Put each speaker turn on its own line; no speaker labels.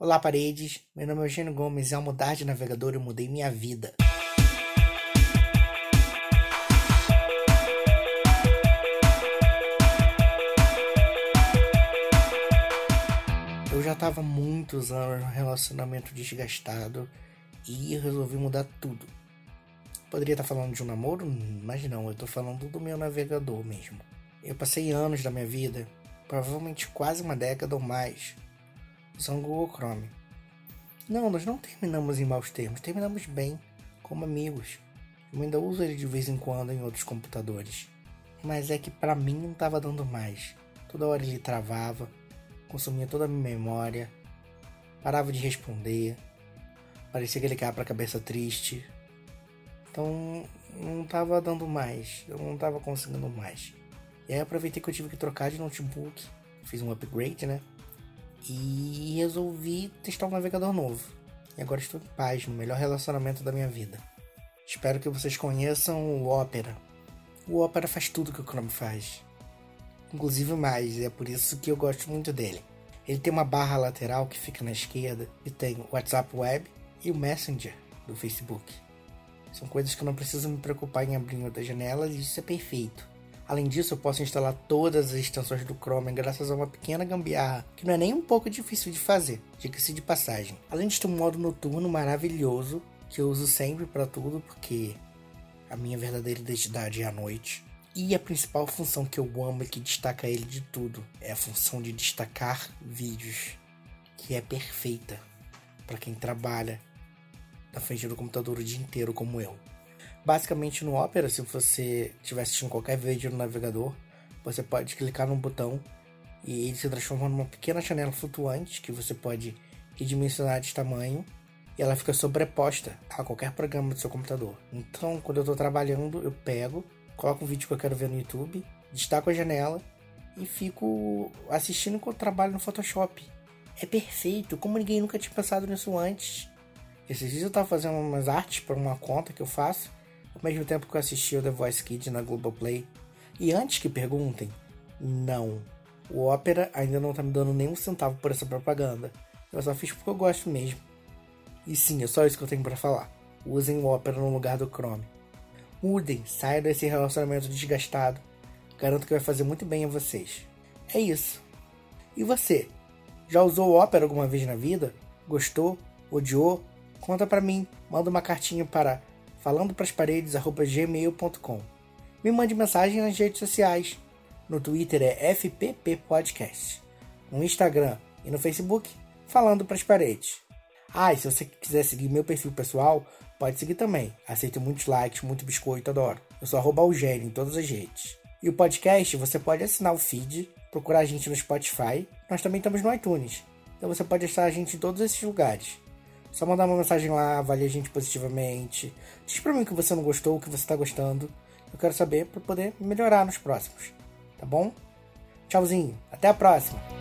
Olá, paredes. Meu nome é Eugênio Gomes e ao mudar de navegador eu mudei minha vida. Eu já estava muitos anos num relacionamento desgastado e resolvi mudar tudo. Poderia estar falando de um namoro, mas não, eu estou falando do meu navegador mesmo. Eu passei anos da minha vida, provavelmente quase uma década ou mais, usando o Google Chrome. Não, nós não terminamos em maus termos, terminamos bem, como amigos. Eu ainda uso ele de vez em quando em outros computadores. Mas é que para mim não estava dando mais. Toda hora ele travava, consumia toda a minha memória, parava de responder, parecia que ele caia para a cabeça triste, então não tava dando mais, eu não tava conseguindo mais. E aí aproveitei que eu tive que trocar de notebook, fiz um upgrade, né? E resolvi testar um navegador novo. E agora estou em paz, no melhor relacionamento da minha vida. Espero que vocês conheçam o Opera. O Opera faz tudo que o Chrome faz. Inclusive mais, e é por isso que eu gosto muito dele. Ele tem uma barra lateral que fica na esquerda e tem o WhatsApp Web e o Messenger do Facebook. São coisas que eu não preciso me preocupar em abrir outras janelas e isso é perfeito. Além disso, eu posso instalar todas as extensões do Chrome graças a uma pequena gambiarra, que não é nem um pouco difícil de fazer, diga-se de passagem. Além de ter um modo noturno maravilhoso, que eu uso sempre para tudo, porque a minha verdadeira identidade é a noite. E a principal função que eu amo e que destaca ele de tudo é a função de destacar vídeos, que é perfeita para quem trabalha na frente do computador o dia inteiro, como eu. Basicamente, no Opera, se você estiver assistindo qualquer vídeo no navegador, você pode clicar no botão e ele se transforma numa pequena janela flutuante que você pode redimensionar de tamanho e ela fica sobreposta a qualquer programa do seu computador. Então, quando eu estou trabalhando, eu pego, coloco um vídeo que eu quero ver no YouTube, destaco a janela e fico assistindo enquanto trabalho no Photoshop. É perfeito, como ninguém nunca tinha pensado nisso antes. Esses dias eu tava fazendo umas artes para uma conta que eu faço, ao mesmo tempo que eu assistia o The Voice Kids na Globoplay. E antes que perguntem, não. O Opera ainda não tá me dando nenhum centavo por essa propaganda. Eu só fiz porque eu gosto mesmo. E sim, é só isso que eu tenho para falar. Usem o Opera no lugar do Chrome. Mudem, saiam desse relacionamento desgastado. Garanto que vai fazer muito bem a vocês. É isso. E você? Já usou o Opera alguma vez na vida? Gostou? Odiou? Conta para mim, manda uma cartinha para falandoprasparedes@gmail.com. Me mande mensagem nas redes sociais. No Twitter é FPP Podcast. No Instagram e no Facebook, Falando Pras Paredes. Ah, e se você quiser seguir meu perfil pessoal, pode seguir também. Aceito muitos likes, muito biscoito, adoro. Eu sou arroba Eugênio em todas as redes. E o podcast, você pode assinar o feed, procurar a gente no Spotify. Nós também estamos no iTunes. Então você pode achar a gente em todos esses lugares. Só mandar uma mensagem lá, avalie a gente positivamente. Diz pra mim que você não gostou, o que você tá gostando. Eu quero saber para poder melhorar nos próximos. Tá bom? Tchauzinho, até a próxima!